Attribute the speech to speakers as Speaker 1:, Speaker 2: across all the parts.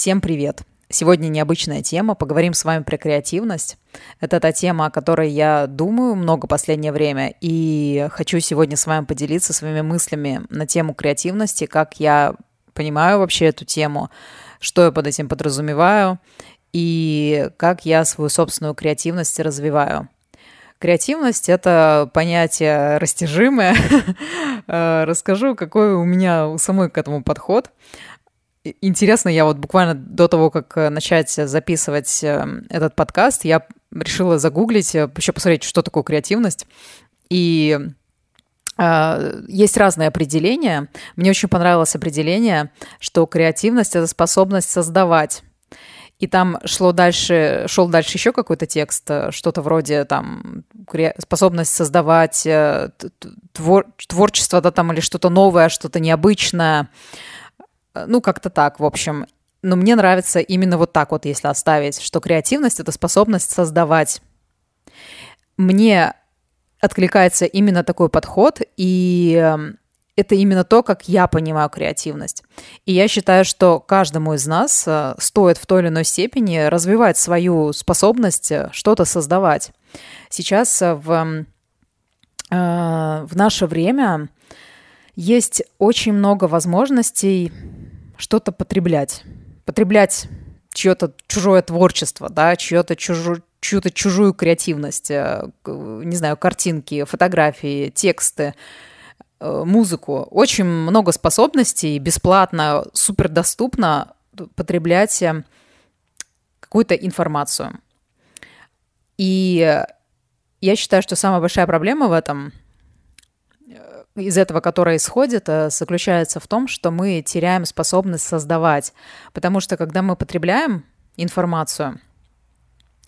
Speaker 1: Всем привет! Сегодня необычная тема, поговорим с вами про креативность. Это та тема, о которой я думаю много последнее время, и хочу сегодня с вами поделиться своими мыслями на тему креативности, как я понимаю вообще эту тему, что я под этим подразумеваю, и как я свою собственную креативность развиваю. Креативность — это понятие растяжимое. Расскажу, какой у меня у самой к этому подход интересно, я вот буквально до того, как э, начать записывать э, этот подкаст, я решила загуглить, э, еще посмотреть, что такое креативность. И есть разные определения. Мне очень понравилось определение, что креативность — это способность создавать. И там шло дальше, шел дальше еще какой-то текст, что-то вроде там способность создавать твор, творчество, да, там или что-то новое, что-то необычное. Э, ну, как-то так, в общем. Но мне нравится именно вот так вот, если оставить, что креативность — это способность создавать. Мне откликается именно такой подход, и эм, это именно то, как я понимаю креативность. И я считаю, что каждому из нас э, стоит в той или иной степени развивать свою способность э, что-то создавать. Сейчас в, в наше время есть очень много возможностей что-то потреблять. Потреблять чье-то чужое творчество, да, чье-то чужую, чью-то чужую креативность, э, не знаю, картинки, фотографии, тексты, э, музыку. Очень много способностей бесплатно, супер доступно потреблять э, какую-то информацию. И я считаю, что самая большая проблема в этом – из этого, которое исходит, э, заключается в том, что мы теряем способность создавать. Потому что когда мы потребляем информацию,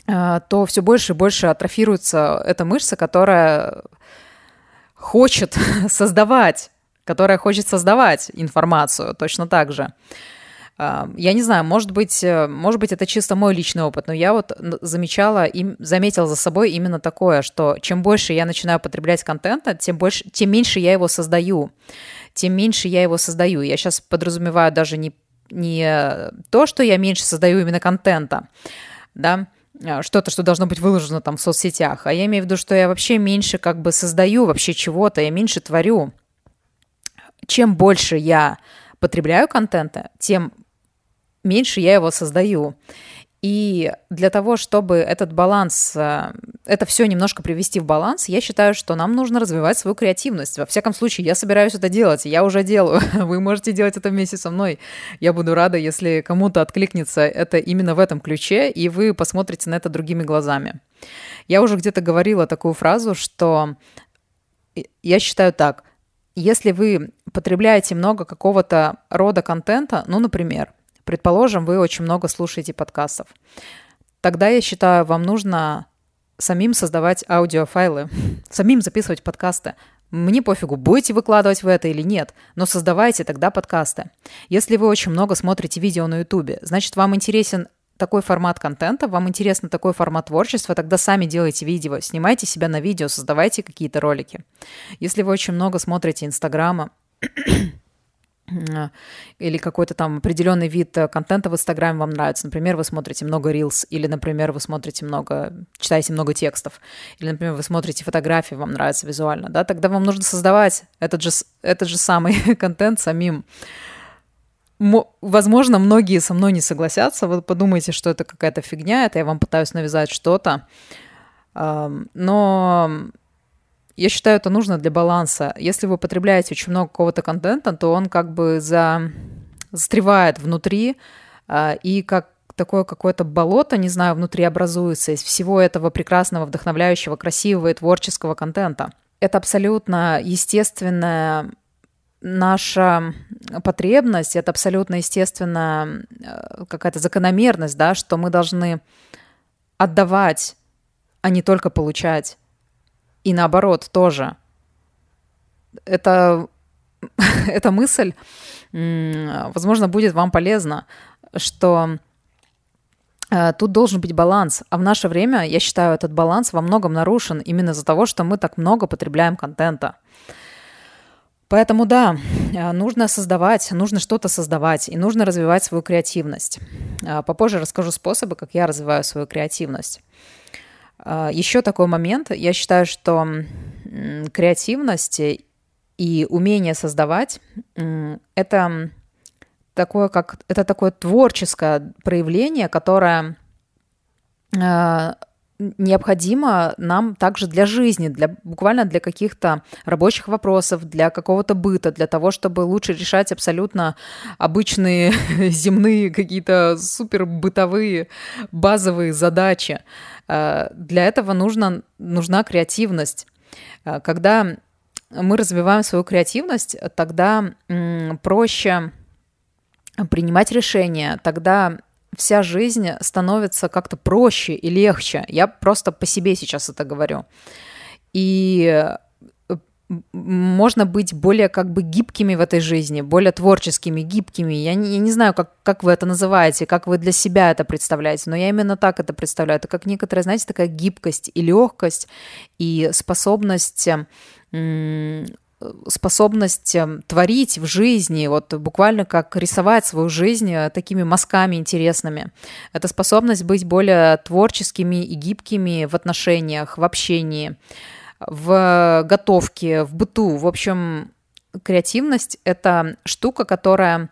Speaker 1: э, то все больше и больше атрофируется эта мышца, которая хочет создавать, которая хочет создавать информацию точно так же. Я не знаю, может быть, э, может быть, это чисто мой личный опыт, но я вот замечала и заметила за собой именно такое, что чем больше я начинаю потреблять контента, тем больше, тем меньше я его создаю, тем меньше я его создаю. Я сейчас подразумеваю даже не не то, что я меньше создаю именно контента, да, а, что-то, что должно быть выложено там в соцсетях, а я имею в виду, что я вообще меньше как бы создаю вообще чего-то, я меньше творю. Чем больше я потребляю контента, тем меньше я его создаю. И для того, чтобы этот баланс, э, это все немножко привести в баланс, я считаю, что нам нужно развивать свою креативность. Во всяком случае, я собираюсь это делать, я уже делаю. Вы можете делать это вместе со мной. Я буду рада, если кому-то откликнется это именно в этом ключе, и вы посмотрите на это другими глазами. Я уже где-то говорила такую фразу, что я считаю так, если вы потребляете много какого-то рода контента, ну, например, Предположим, вы очень много слушаете подкастов. Тогда, я считаю, вам нужно самим создавать аудиофайлы, самим записывать подкасты. Мне пофигу, будете выкладывать вы это или нет, но создавайте тогда подкасты. Если вы очень много смотрите видео на YouTube, значит, вам интересен такой формат контента, вам интересно такой формат творчества, тогда сами делайте видео, снимайте себя на видео, создавайте какие-то ролики. Если вы очень много смотрите Инстаграма, или какой-то там определенный вид э, контента в Инстаграме вам нравится. Например, вы смотрите много рилс, или, например, вы смотрите много, читаете много текстов, или, например, вы смотрите фотографии, вам нравится визуально, да, тогда вам нужно создавать этот же, этот же самый контент самим. Возможно, многие со мной не согласятся, вы подумаете, что это какая-то фигня, это я вам пытаюсь навязать что-то, но я считаю, это нужно для баланса. Если вы потребляете очень много какого-то контента, то он как бы за... застревает внутри, а, и как такое какое-то болото, не знаю, внутри образуется из всего этого прекрасного, вдохновляющего, красивого и творческого контента. Это абсолютно естественная наша потребность, это абсолютно естественная э, какая-то закономерность, да, что мы должны отдавать, а не только получать. И наоборот тоже. Это, эта мысль, возможно, будет вам полезна, что э, Тут должен быть баланс. А в наше время, я считаю, этот баланс во многом нарушен именно из-за того, что мы так много потребляем контента. Поэтому да, э, нужно создавать, нужно что-то создавать, и нужно развивать свою креативность. попозже расскажу способы, как я развиваю свою креативность. Еще такой момент. Я считаю, что креативность и умение создавать — это такое, как, это такое творческое проявление, которое необходимо нам также для жизни, для, буквально для каких-то рабочих вопросов, для какого-то быта, для того, чтобы лучше решать абсолютно обычные земные какие-то супер бытовые базовые задачи. Э, для этого нужно, нужна креативность. Э, когда мы развиваем свою креативность, тогда проще принимать решения, тогда вся жизнь становится как-то проще и легче. Я просто по себе сейчас это говорю. И э, можно быть более как бы гибкими в этой жизни, более творческими, гибкими. Я не, я не знаю, как, как вы это называете, как вы для себя это представляете, но я именно так это представляю. Это как некоторая, знаете, такая гибкость и легкость, и способность способность эм, творить в жизни, вот буквально как рисовать свою жизнь э, такими мазками интересными. Это способность быть более творческими и гибкими в отношениях, в общении, в готовке, в быту. В общем, креативность — это штука, которая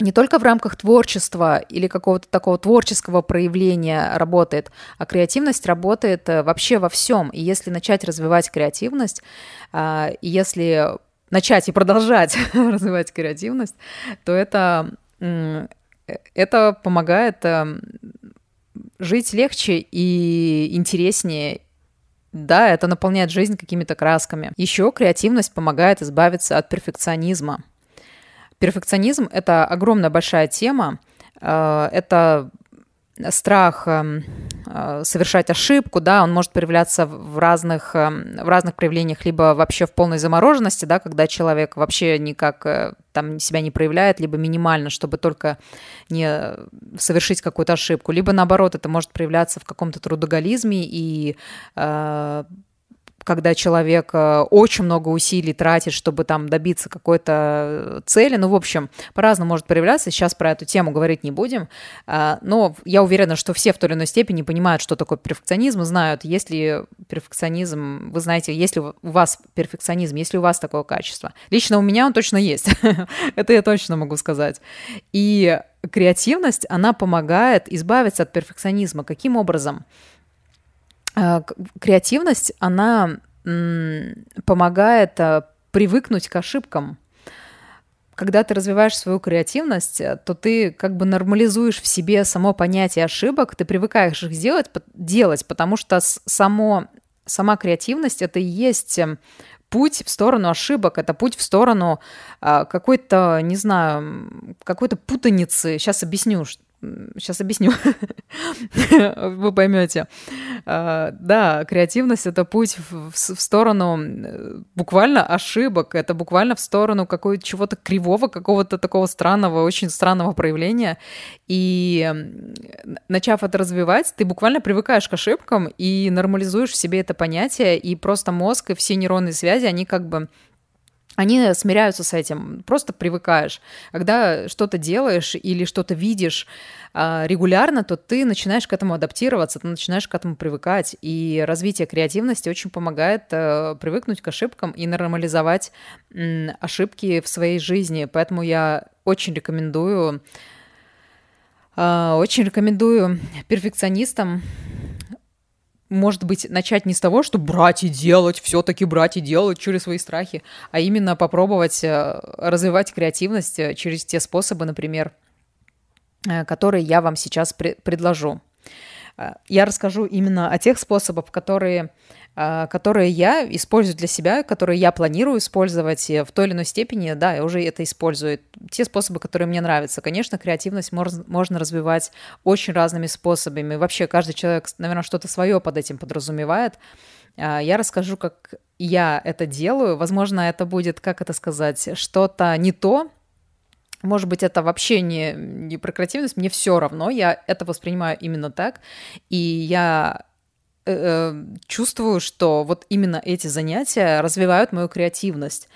Speaker 1: не только в рамках творчества или какого-то такого творческого проявления работает, а креативность работает э, вообще во всем. И если начать развивать креативность, а, если начать и продолжать развивать креативность, то это, это помогает э, жить легче и интереснее, да, это наполняет жизнь какими-то красками. Еще креативность помогает избавиться от перфекционизма. Перфекционизм — это огромная большая тема. Э, это страх эм, э, совершать ошибку, да, он может проявляться в разных, эм, в разных проявлениях, либо вообще в полной замороженности, да, когда человек вообще никак э, там себя не проявляет, либо минимально, чтобы только не совершить какую-то ошибку, либо наоборот, это может проявляться в каком-то трудоголизме и когда человек э, очень много усилий тратит, чтобы там добиться какой-то цели. Ну, в общем, по-разному может проявляться. Сейчас про эту тему говорить не будем. А, но я уверена, что все в той или иной степени понимают, что такое перфекционизм, и знают, если перфекционизм, вы знаете, если у вас перфекционизм, если у вас такое качество. Лично у меня он точно есть. Это я точно могу сказать. И креативность, она помогает избавиться от перфекционизма. Каким образом? Э, креативность, она помогает э, привыкнуть к ошибкам. Когда ты развиваешь свою креативность, э, то ты как бы нормализуешь в себе само понятие ошибок, ты привыкаешь их делать, делать потому что само, сама креативность — это и есть путь в сторону ошибок, это путь в сторону какой-то, не знаю, какой-то путаницы. Сейчас объясню, Сейчас объясню, вы поймете. А, да, креативность — это путь в, сторону буквально ошибок, это буквально в сторону какого-то чего-то кривого, какого-то такого странного, очень странного проявления. И начав это развивать, ты буквально привыкаешь к ошибкам и нормализуешь в себе это понятие, и просто мозг и все нейронные связи, они как бы они смиряются с этим, просто привыкаешь. Когда что-то делаешь или что-то видишь а, регулярно, то ты начинаешь к этому адаптироваться, ты начинаешь к этому привыкать. И развитие креативности очень помогает э, привыкнуть к ошибкам и нормализовать ошибки в своей жизни. Поэтому я очень рекомендую, а, очень рекомендую перфекционистам может быть, начать не с того, что брать и делать, все-таки брать и делать через свои страхи, а именно попробовать э, развивать креативность э, через те способы, например, э, которые я вам сейчас предложу. Я расскажу именно о тех способах, которые которые я использую для себя, которые я планирую использовать в той или иной степени, да, я уже это использую. Те способы, которые мне нравятся. Конечно, креативность можно развивать очень разными способами. Вообще, каждый человек, наверное, что-то свое под этим подразумевает. А, я расскажу, как я это делаю. Возможно, это будет, как это сказать, что-то не то, может быть, это вообще не, не про креативность, мне все равно, я это воспринимаю именно так, и я Э, чувствую, что вот именно эти занятия развивают мою креативность.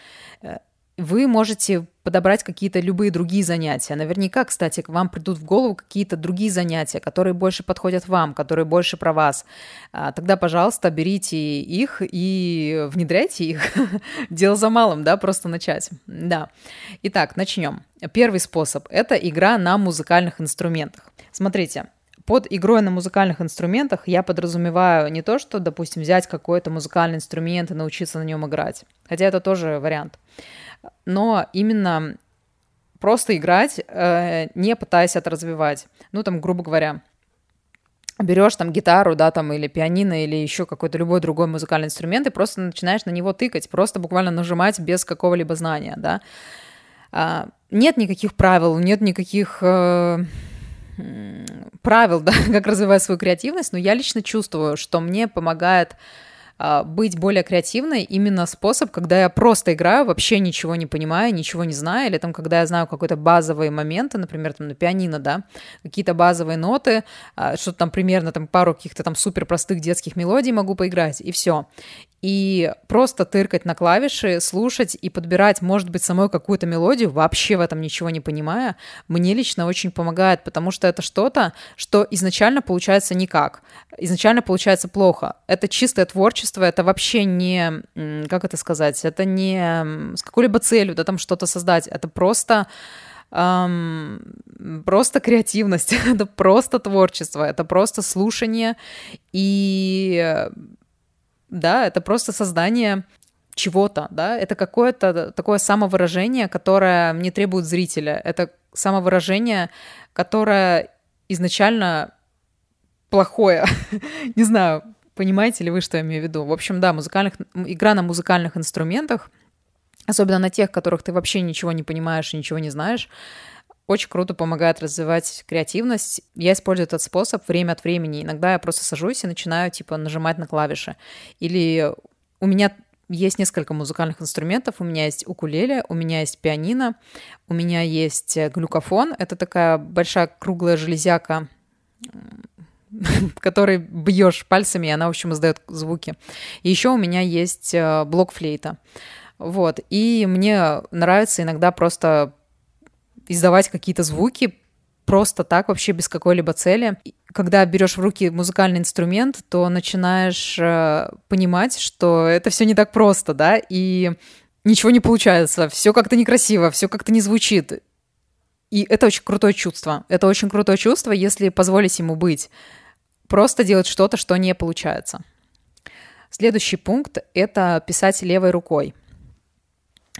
Speaker 1: Э, вы можете подобрать какие-то любые другие занятия. Наверняка, кстати, к вам придут в голову какие-то другие занятия, которые больше подходят вам, которые больше про вас. А, тогда, пожалуйста, берите их и внедряйте их. Дело за малым, да, просто начать. Да. Итак, начнем. Первый способ – это игра на музыкальных инструментах. Смотрите, под игрой на музыкальных инструментах я подразумеваю не то, что, допустим, взять какой-то музыкальный инструмент и научиться на нем играть, хотя это тоже вариант, но именно просто играть, э, не пытаясь это развивать. Ну, там, грубо говоря, берешь там гитару, да, там, или пианино, или еще какой-то любой другой музыкальный инструмент, и просто начинаешь на него тыкать, просто буквально нажимать без какого-либо знания, да. А, нет никаких правил, нет никаких... Правил, да, как развивать свою креативность, но я лично чувствую, что мне помогает а, быть более креативной именно способ, когда я просто играю, вообще ничего не понимаю, ничего не знаю, или там, когда я знаю какой-то базовые моменты, например, там на пианино, да, какие-то базовые ноты, а, что-то там примерно там пару каких-то там супер простых детских мелодий могу поиграть, и все и просто тыркать на клавиши, слушать и подбирать, может быть, самой какую-то мелодию, вообще в этом ничего не понимая, мне лично очень помогает, потому что это что-то, что изначально получается никак, изначально получается плохо. Это чистое творчество, это вообще не, как это сказать, это не с какой-либо целью, да, там что-то создать, это просто эм, просто креативность, это просто творчество, это просто слушание. И да, это просто создание чего-то, да, это какое-то такое самовыражение, которое не требует зрителя, это самовыражение, которое изначально плохое, не знаю, понимаете ли вы, что я имею в виду. В общем, да, музыкальных, игра на музыкальных инструментах, особенно на тех, которых ты вообще ничего не понимаешь и ничего не знаешь, очень круто помогает развивать креативность. Я использую этот способ время от времени. Иногда я просто сажусь и начинаю, типа, нажимать на клавиши. Или у меня есть несколько музыкальных инструментов. У меня есть укулеле, у меня есть пианино, у меня есть э, глюкофон. Это такая большая круглая железяка, которой бьешь пальцами, и она, в общем, издает звуки. И еще у меня есть э, блок флейта. Вот. И мне нравится иногда просто издавать какие-то звуки просто так, вообще без какой-либо цели. Когда берешь в руки музыкальный инструмент, то начинаешь э, понимать, что это все не так просто, да, и ничего не получается, все как-то некрасиво, все как-то не звучит. И это очень крутое чувство. Это очень крутое чувство, если позволить ему быть. Просто делать что-то, что не получается. Следующий пункт — это писать левой рукой.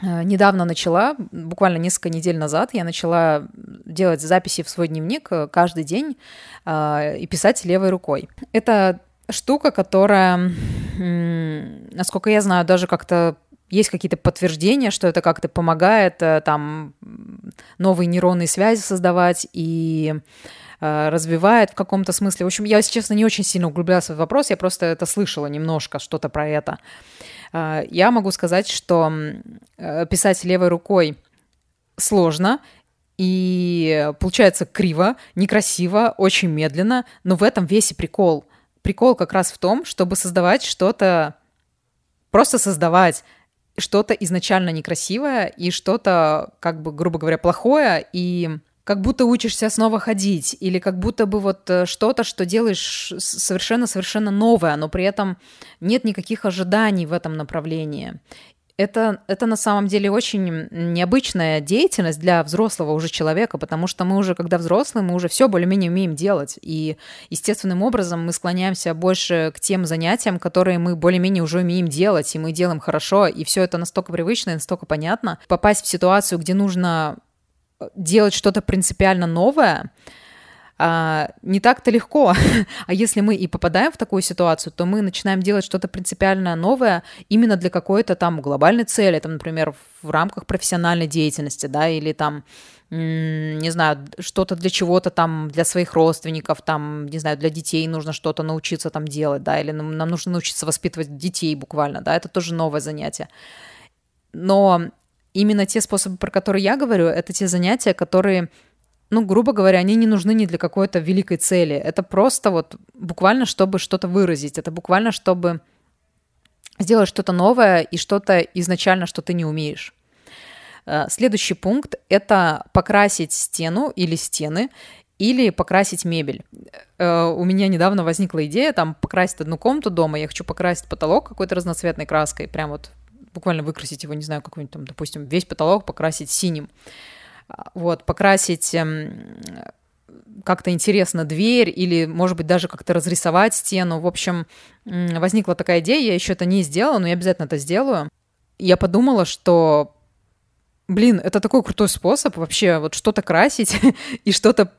Speaker 1: Э, недавно начала, буквально несколько недель назад, я начала делать записи в свой дневник э, каждый день э, и писать левой рукой. Это штука, которая, насколько я знаю, даже как-то есть какие-то подтверждения, что это как-то помогает там новые нейронные связи создавать и развивает в каком-то смысле. В общем, я, если честно, не очень сильно углублялась в этот вопрос, я просто это слышала немножко, что-то про это. А, я могу сказать, что э, писать левой рукой сложно, и получается криво, некрасиво, очень медленно, но в этом весь и прикол. Прикол как раз в том, чтобы создавать что-то, просто создавать что-то изначально некрасивое и что-то, как бы, грубо говоря, плохое, и как будто учишься снова ходить, или как будто бы вот э, что-то, что делаешь совершенно-совершенно новое, но при этом нет никаких ожиданий в этом направлении. Это, это на самом деле очень необычная деятельность для взрослого уже человека, потому что мы уже, когда взрослые, мы уже все более-менее умеем делать. И естественным образом мы склоняемся больше к тем занятиям, которые мы более-менее уже умеем делать, и мы делаем хорошо, и все это настолько привычно и настолько понятно. Попасть в ситуацию, где нужно делать что-то принципиально новое, а, не так-то легко. а если мы и попадаем в такую ситуацию, то мы начинаем делать что-то принципиально новое именно для какой-то там глобальной цели, там, например, в рамках профессиональной деятельности, да, или там, не знаю, что-то для чего-то там, для своих родственников, там, не знаю, для детей нужно что-то научиться там делать, да, или нам, нам нужно научиться воспитывать детей буквально, да, это тоже новое занятие. Но именно те способы, про которые я говорю, это те занятия, которые, ну, грубо говоря, они не нужны ни для какой-то великой цели. Это просто вот буквально, чтобы что-то выразить. Это буквально, чтобы сделать что-то новое и что-то изначально, что ты не умеешь. Э, следующий пункт – это покрасить стену или стены или покрасить мебель. Э, у меня недавно возникла идея там покрасить одну комнату дома, я хочу покрасить потолок какой-то разноцветной краской, прям вот буквально выкрасить его, не знаю, какой-нибудь там, допустим, весь потолок покрасить синим. А, вот, покрасить эм, как-то интересно дверь или, может быть, даже как-то разрисовать стену. В общем, возникла такая идея, я еще это не сделала, но я обязательно это сделаю. Я подумала, что, блин, это такой крутой способ вообще вот что-то красить и что-то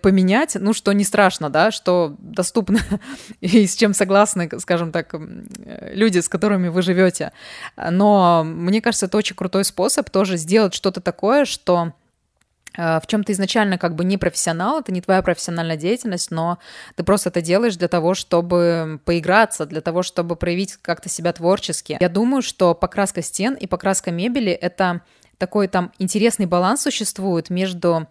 Speaker 1: поменять, ну, что не страшно, да, что доступно и с чем согласны, скажем так, люди, с которыми вы живете. Но мне кажется, это очень крутой способ тоже сделать что-то такое, что Э, в чем ты изначально как бы не профессионал, это не твоя профессиональная деятельность, но ты просто это делаешь для того, чтобы поиграться, для того, чтобы проявить как-то себя творчески. Я думаю, что покраска стен и покраска мебели — это такой там интересный баланс существует между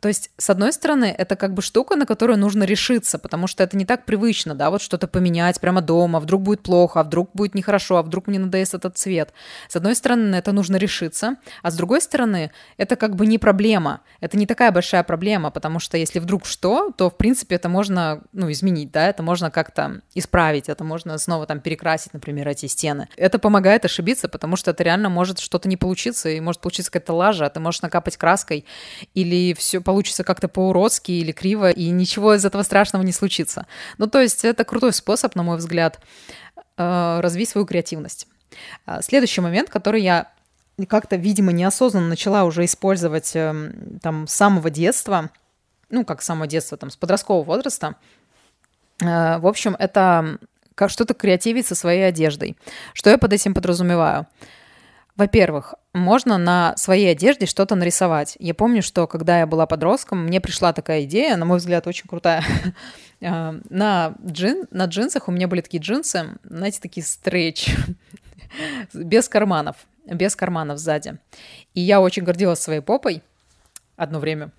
Speaker 1: то есть, с одной стороны, это как бы штука, на которую нужно решиться, потому что это не так привычно, да, вот что-то поменять прямо дома, вдруг будет плохо, а вдруг будет нехорошо, а вдруг мне надоест этот цвет. С одной стороны, на это нужно решиться, а с другой стороны, это как бы не проблема, это не такая большая проблема, потому что если вдруг что, то, в принципе, это можно, ну, изменить, да, это можно как-то исправить, это можно снова там перекрасить, например, эти стены. Это помогает ошибиться, потому что это реально может что-то не получиться, и может получиться какая-то лажа, а ты можешь накапать краской, или все получится как-то по-уродски или криво, и ничего из этого страшного не случится. Ну, то есть это крутой способ, на мой взгляд, э, развить свою креативность. А, следующий момент, который я как-то, видимо, неосознанно начала уже использовать эм, там с самого детства, ну, как с самого детства, там, с подросткового возраста, э, в общем, это как что-то креативить со своей одеждой. Что я под этим подразумеваю? Во-первых, можно на своей одежде что-то нарисовать. Я помню, что когда я была подростком, мне пришла такая идея, на мой взгляд, очень крутая. А, на, джин, на джинсах у меня были такие джинсы, знаете, такие стрейч, без карманов, без карманов сзади. И я очень гордилась своей попой одно время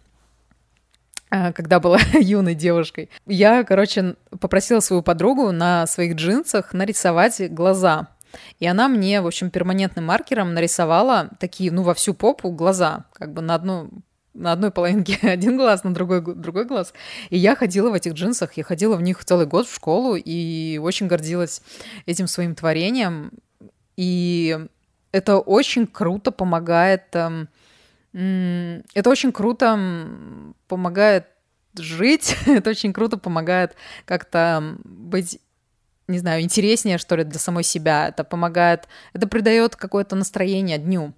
Speaker 1: а, когда была юной девушкой. Я, короче, попросила свою подругу на своих джинсах нарисовать глаза – и она мне, в общем, перманентным маркером нарисовала такие, ну, во всю попу глаза, как бы на одну на одной половинке один глаз, на другой другой глаз. И я ходила в этих джинсах, я ходила в них целый год в школу и очень гордилась этим своим творением. И это очень круто помогает... Эм, это очень круто помогает жить, это очень круто помогает как-то быть не знаю, интереснее, что ли, для самой себя. Это помогает, это придает какое-то настроение дню.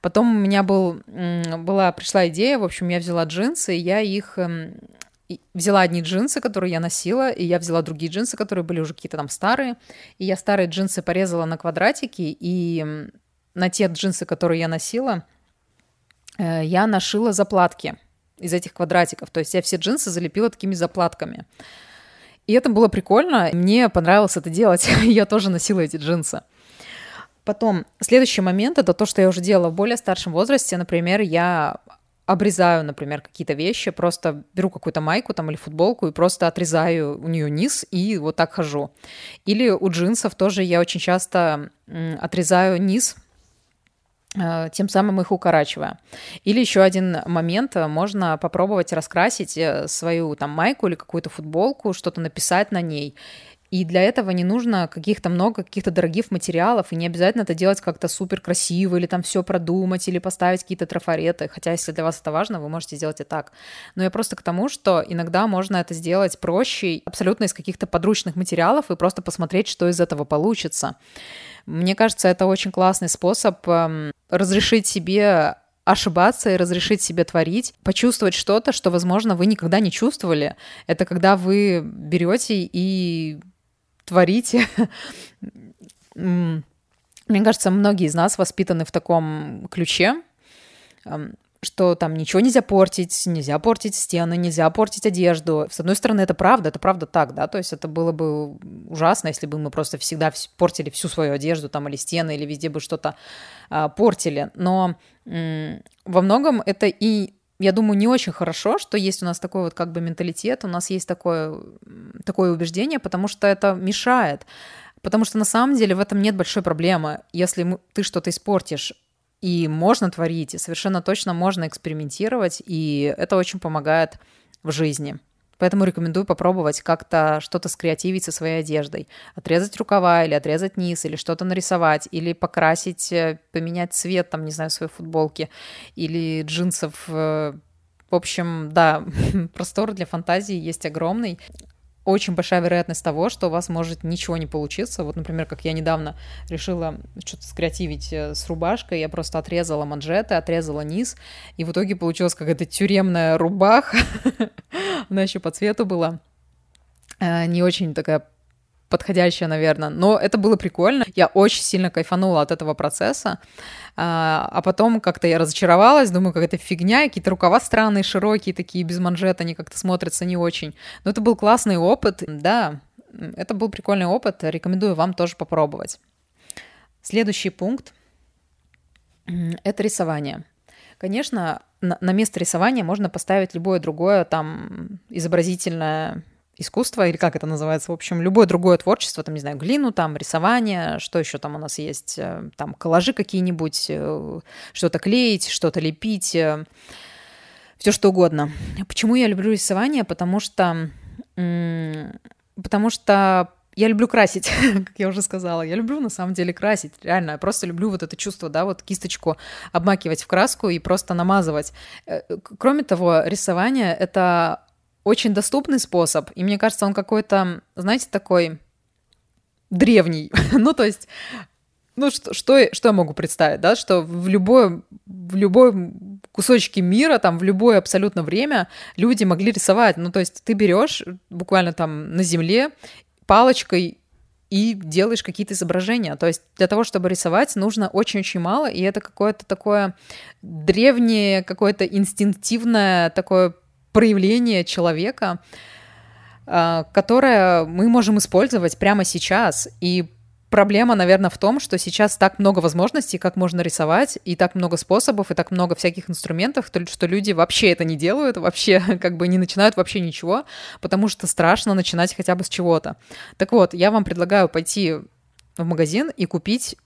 Speaker 1: Потом у меня был, была, пришла идея, в общем, я взяла джинсы, и я их эм, взяла одни джинсы, которые я носила, и я взяла другие джинсы, которые были уже какие-то там старые, и я старые джинсы порезала на квадратики, и на те джинсы, которые я носила, э, я нашила заплатки из этих квадратиков. То есть я все джинсы залепила такими заплатками. И это было прикольно. Мне понравилось это делать. я тоже носила эти джинсы. Потом, следующий момент — это то, что я уже делала в более старшем возрасте. Например, я обрезаю, например, какие-то вещи, просто беру какую-то майку там или футболку и просто отрезаю у нее низ и вот так хожу. Или у джинсов тоже я очень часто отрезаю низ, тем самым их укорачивая. Или еще один момент, э, можно попробовать раскрасить э, свою там майку или какую-то футболку, что-то написать на ней. И для этого не нужно каких-то много каких-то дорогих материалов, и не обязательно это делать как-то супер красиво, или там все продумать, или поставить какие-то трафареты. Хотя, если для вас это важно, вы можете сделать и так. Но я просто к тому, что иногда можно это сделать проще, абсолютно из каких-то подручных материалов, и просто посмотреть, что из этого получится. Мне кажется, это очень классный способ эм, разрешить себе ошибаться и разрешить себе творить, почувствовать что-то, что, возможно, вы никогда не чувствовали. Это когда вы берете и творите. Мне кажется, многие из нас воспитаны в таком ключе. Эм, что там ничего нельзя портить, нельзя портить стены, нельзя портить одежду. С одной стороны, это правда, это правда так, да, то есть это было бы ужасно, если бы мы просто всегда портили всю свою одежду там или стены, или везде бы что-то а, портили. Но во многом это и я думаю, не очень хорошо, что есть у нас такой вот как бы менталитет, у нас есть такое, такое убеждение, потому что это мешает. Потому что на самом деле в этом нет большой проблемы. Если ты что-то испортишь, И можно творить, и совершенно точно можно экспериментировать, и это очень помогает в жизни. Поэтому рекомендую попробовать как-то что-то скреативить со своей одеждой. Отрезать рукава или отрезать низ, или что-то нарисовать, или покрасить, э, поменять цвет, там, не знаю, своей футболки или джинсов. Э. В общем, да, простор для фантазии есть огромный очень большая вероятность того, что у вас может ничего не получиться. Вот, например, как я недавно решила что-то скреативить э, с рубашкой, я просто отрезала манжеты, отрезала низ, и в итоге получилась какая-то тюремная рубаха. Она еще по цвету была э, не очень такая подходящая, наверное. Но это было прикольно. Я очень сильно кайфанула от этого процесса. А, а потом как-то я разочаровалась, думаю, какая-то фигня, какие-то рукава странные, широкие, такие без манжет, они как-то смотрятся не очень. Но это был классный опыт. Да, это был прикольный опыт. Рекомендую вам тоже попробовать. Следующий пункт — это рисование. Конечно, на место рисования можно поставить любое другое там изобразительное искусство, или как это называется, в общем, любое другое творчество, там, не знаю, глину, там, рисование, что еще там у нас есть, э, там, коллажи какие-нибудь, э, что-то клеить, что-то лепить, э, все что угодно. Почему я люблю рисование? Потому что, потому что я люблю красить, как я уже сказала. Я люблю на самом деле красить, реально. Я просто люблю вот это чувство, да, вот кисточку обмакивать в краску и просто намазывать. Кроме того, рисование — это очень доступный способ, и мне кажется, он какой-то, знаете, такой древний. ну, то есть, ну, что, что, что я могу представить, да, что в любой, в любой кусочке мира, там, в любое абсолютно время люди могли рисовать. Ну, то есть ты берешь буквально там на земле палочкой и делаешь какие-то изображения. То есть для того, чтобы рисовать, нужно очень-очень мало, и это какое-то такое древнее, какое-то инстинктивное такое проявление человека, а, которое мы можем использовать прямо сейчас. И проблема, наверное, в том, что сейчас так много возможностей, как можно рисовать, и так много способов, и так много всяких инструментов, что люди вообще это не делают, вообще как бы не начинают вообще ничего, потому что страшно начинать хотя бы с чего-то. Так вот, я вам предлагаю пойти в магазин и купить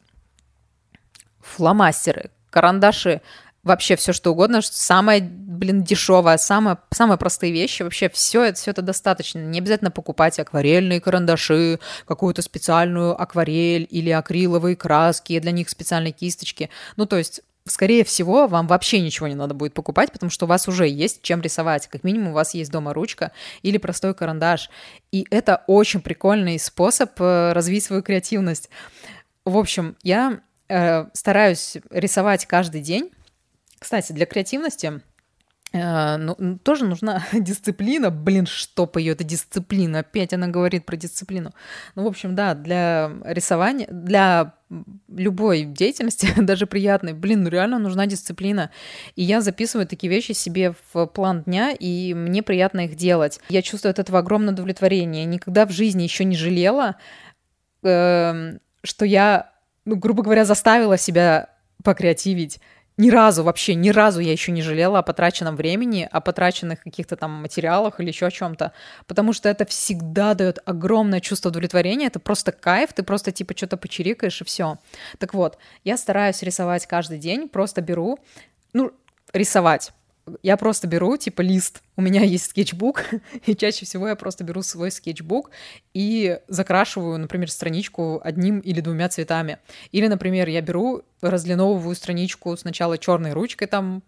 Speaker 1: фломастеры, карандаши, вообще все что угодно, самое, блин, дешевое, самое, самые простые вещи, вообще все это, все это достаточно. Не обязательно покупать акварельные карандаши, какую-то специальную акварель или акриловые краски, для них специальные кисточки. Ну, то есть скорее всего, вам вообще ничего не надо будет покупать, потому что у вас уже есть чем рисовать. Как минимум, у вас есть дома ручка или простой карандаш. И это очень прикольный способ э, развить свою креативность. В общем, я э, стараюсь рисовать каждый день. Кстати, для креативности э, ну, тоже нужна дисциплина. Блин, чтоб ее, это дисциплина. Опять она говорит про дисциплину. Ну, в общем, да, для рисования, для любой деятельности, даже приятной, блин, ну реально нужна дисциплина. И я записываю такие вещи себе в план дня, и мне приятно их делать. Я чувствую от этого огромное удовлетворение. Никогда в жизни еще не жалела, э, что я, ну, грубо говоря, заставила себя покреативить ни разу, вообще ни разу я еще не жалела о потраченном времени, о потраченных каких-то там материалах или еще о чем-то, потому что это всегда дает огромное чувство удовлетворения, это просто кайф, ты просто типа что-то почирикаешь и все. Так вот, я стараюсь рисовать каждый день, просто беру, ну, рисовать, я просто беру, типа, лист. У меня есть скетчбук, и чаще всего я просто беру свой скетчбук и закрашиваю, например, страничку одним или двумя цветами. Или, например, я беру, разлиновываю страничку сначала черной ручкой, там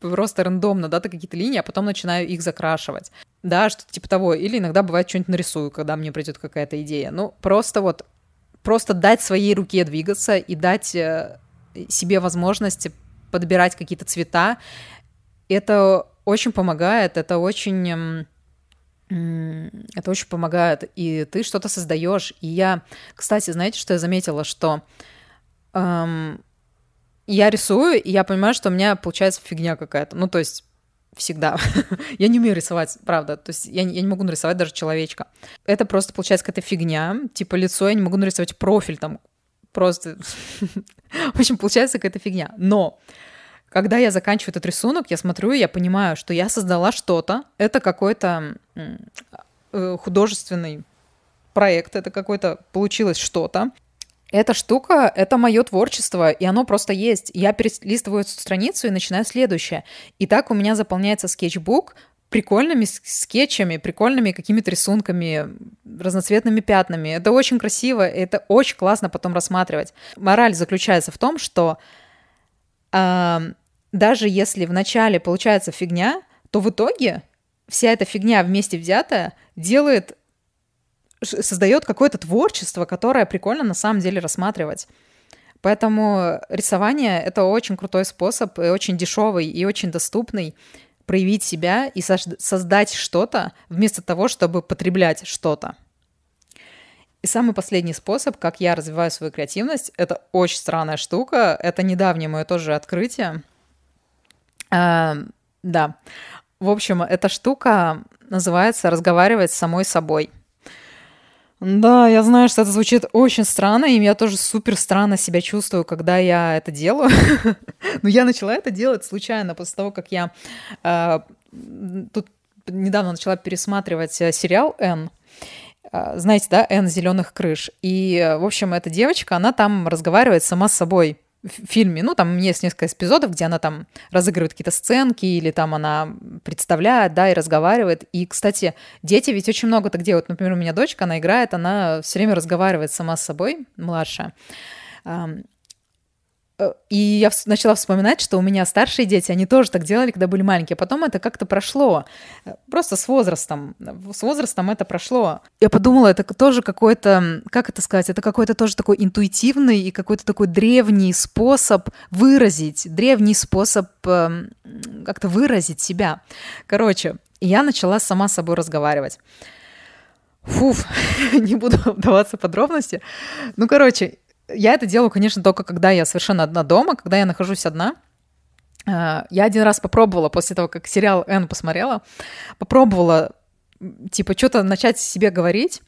Speaker 1: просто рандомно, да, какие-то линии, а потом начинаю их закрашивать. Да, что-то типа того. Или иногда бывает что-нибудь нарисую, когда мне придет какая-то идея. Ну, просто вот, просто дать своей руке двигаться и дать э, себе возможность подбирать какие-то цвета, это очень помогает, это очень это очень помогает, и ты что-то создаешь. И я, кстати, знаете, что я заметила, что эм, я рисую, и я понимаю, что у меня получается фигня какая-то. Ну, то есть всегда. я не умею рисовать, правда. То есть я, я не могу нарисовать даже человечка. Это просто получается какая-то фигня. Типа лицо я не могу нарисовать профиль там. Просто... В общем, получается какая-то фигня. Но когда я заканчиваю этот рисунок, я смотрю, я понимаю, что я создала что-то. Это какой-то э, художественный проект, это какой-то получилось что-то. эта штука — это мое творчество, и оно просто есть. Я перелистываю эту страницу и начинаю следующее. И так у меня заполняется скетчбук прикольными скетчами, прикольными какими-то рисунками, разноцветными пятнами. Это очень красиво, и это очень классно потом рассматривать. Мораль заключается в том, что даже если вначале получается фигня, то в итоге вся эта фигня вместе взятая делает создает какое-то творчество, которое прикольно на самом деле рассматривать. Поэтому рисование — это очень крутой способ, и очень дешевый, и очень доступный проявить себя и создать что-то вместо того, чтобы потреблять что-то. И самый последний способ, как я развиваю свою креативность, это очень странная штука. Это недавнее мое тоже открытие. А, да. В общем, эта штука называется «разговаривать с самой собой». Да, я знаю, что это звучит очень странно, и я тоже супер странно себя чувствую, когда я это делаю. Но я начала это делать случайно после того, как я э, тут недавно начала пересматривать э, сериал «Н». Э, знаете, да, «Н зеленых крыш». И, в общем, эта девочка, она там разговаривает сама с собой фильме. Ну, там есть несколько эпизодов, где она там разыгрывает какие-то сценки или там она представляет, да, и разговаривает. И, кстати, дети ведь очень много так делают. Например, у меня дочка, она играет, она все время разговаривает сама с собой, младшая. Э, и я начала вспоминать, что у меня старшие дети, они тоже так делали, когда были маленькие. Потом это как-то прошло. Э, просто с возрастом. С возрастом это прошло. Я подумала, это тоже какой-то, как это сказать, это какой-то тоже такой интуитивный и какой-то такой древний способ выразить, древний способ э, как-то выразить себя. Короче, я начала сама с собой разговаривать. Фуф, не буду вдаваться в подробности. Ну, короче, я это делаю, конечно, только когда я совершенно одна дома, когда я нахожусь одна. Э, я один раз попробовала, после того, как сериал «Н» посмотрела, попробовала, типа, что-то начать себе говорить.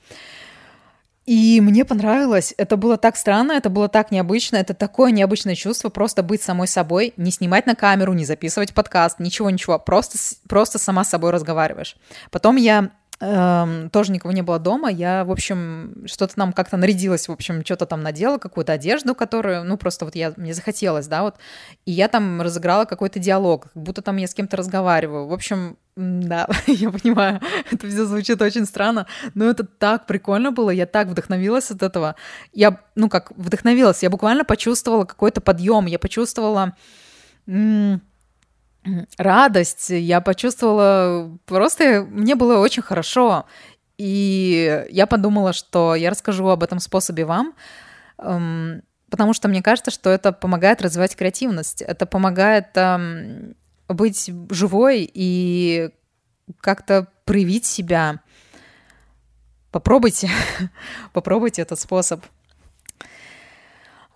Speaker 1: И мне понравилось. Это было так странно, это было так необычно. Это такое необычное чувство просто быть самой собой, не снимать на камеру, не записывать подкаст, ничего-ничего. Просто, просто сама с собой разговариваешь. Потом я Эм, тоже никого не было дома. Я, в общем, что-то нам как-то нарядилась, в общем, что-то там надела, какую-то одежду, которую, ну, просто вот я, мне захотелось, да, вот. И я там разыграла какой-то диалог, как будто там я с кем-то разговариваю. В общем, да, я понимаю, это все звучит очень странно, но это так прикольно было, я так вдохновилась от этого. Я, ну, как вдохновилась, я буквально почувствовала какой-то подъем, я почувствовала... М- радость, я почувствовала, просто мне было очень хорошо. И я подумала, что я расскажу об этом способе вам, эм, потому что мне кажется, что это помогает развивать креативность, это помогает эм, быть живой и как-то проявить себя. Попробуйте, попробуйте этот способ.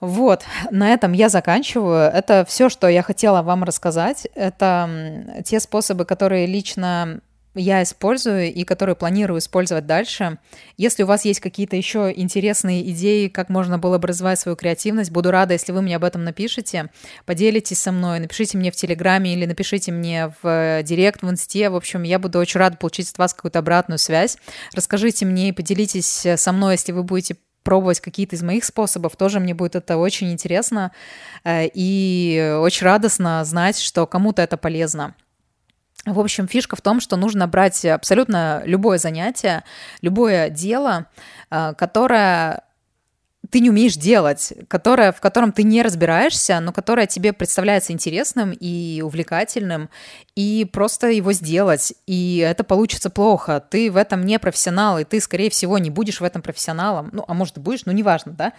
Speaker 1: Вот, на этом я заканчиваю. Это все, что я хотела вам рассказать. Это те способы, которые лично я использую и которые планирую использовать дальше. Если у вас есть какие-то еще интересные идеи, как можно было бы развивать свою креативность, буду рада, если вы мне об этом напишите, поделитесь со мной, напишите мне в Телеграме или напишите мне в Директ, в Инсте. В общем, я буду очень рада получить от вас какую-то обратную связь. Расскажите мне и поделитесь со мной, если вы будете пробовать какие-то из моих способов, тоже мне будет это очень интересно э, и очень радостно знать, что кому-то это полезно. В общем, фишка в том, что нужно брать абсолютно любое занятие, любое дело, э, которое ты не умеешь делать, которое, в котором ты не разбираешься, но которое тебе представляется интересным и увлекательным, и просто его сделать, и это получится плохо. Ты в этом не профессионал, и ты, скорее всего, не будешь в этом профессионалом. Ну, а может, будешь, ну, неважно, да?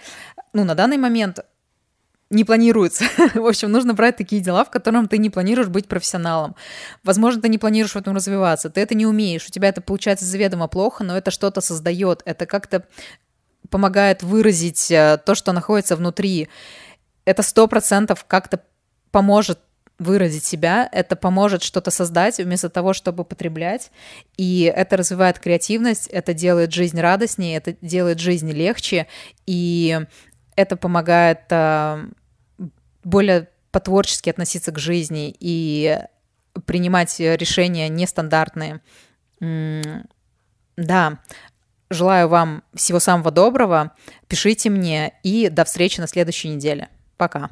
Speaker 1: Ну, на данный момент не планируется. в общем, нужно брать такие дела, в котором ты не планируешь быть профессионалом. Возможно, ты не планируешь в этом развиваться, ты это не умеешь, у тебя это получается заведомо плохо, но это что-то создает, это как-то помогает выразить э, то, что находится внутри. Это сто процентов как-то поможет выразить себя, это поможет что-то создать вместо того, чтобы потреблять. И это развивает креативность, это делает жизнь радостнее, это делает жизнь легче, и это помогает э, более по-творчески относиться к жизни и принимать решения нестандартные. Да, Желаю вам всего самого доброго. Пишите мне и до встречи на следующей неделе. Пока.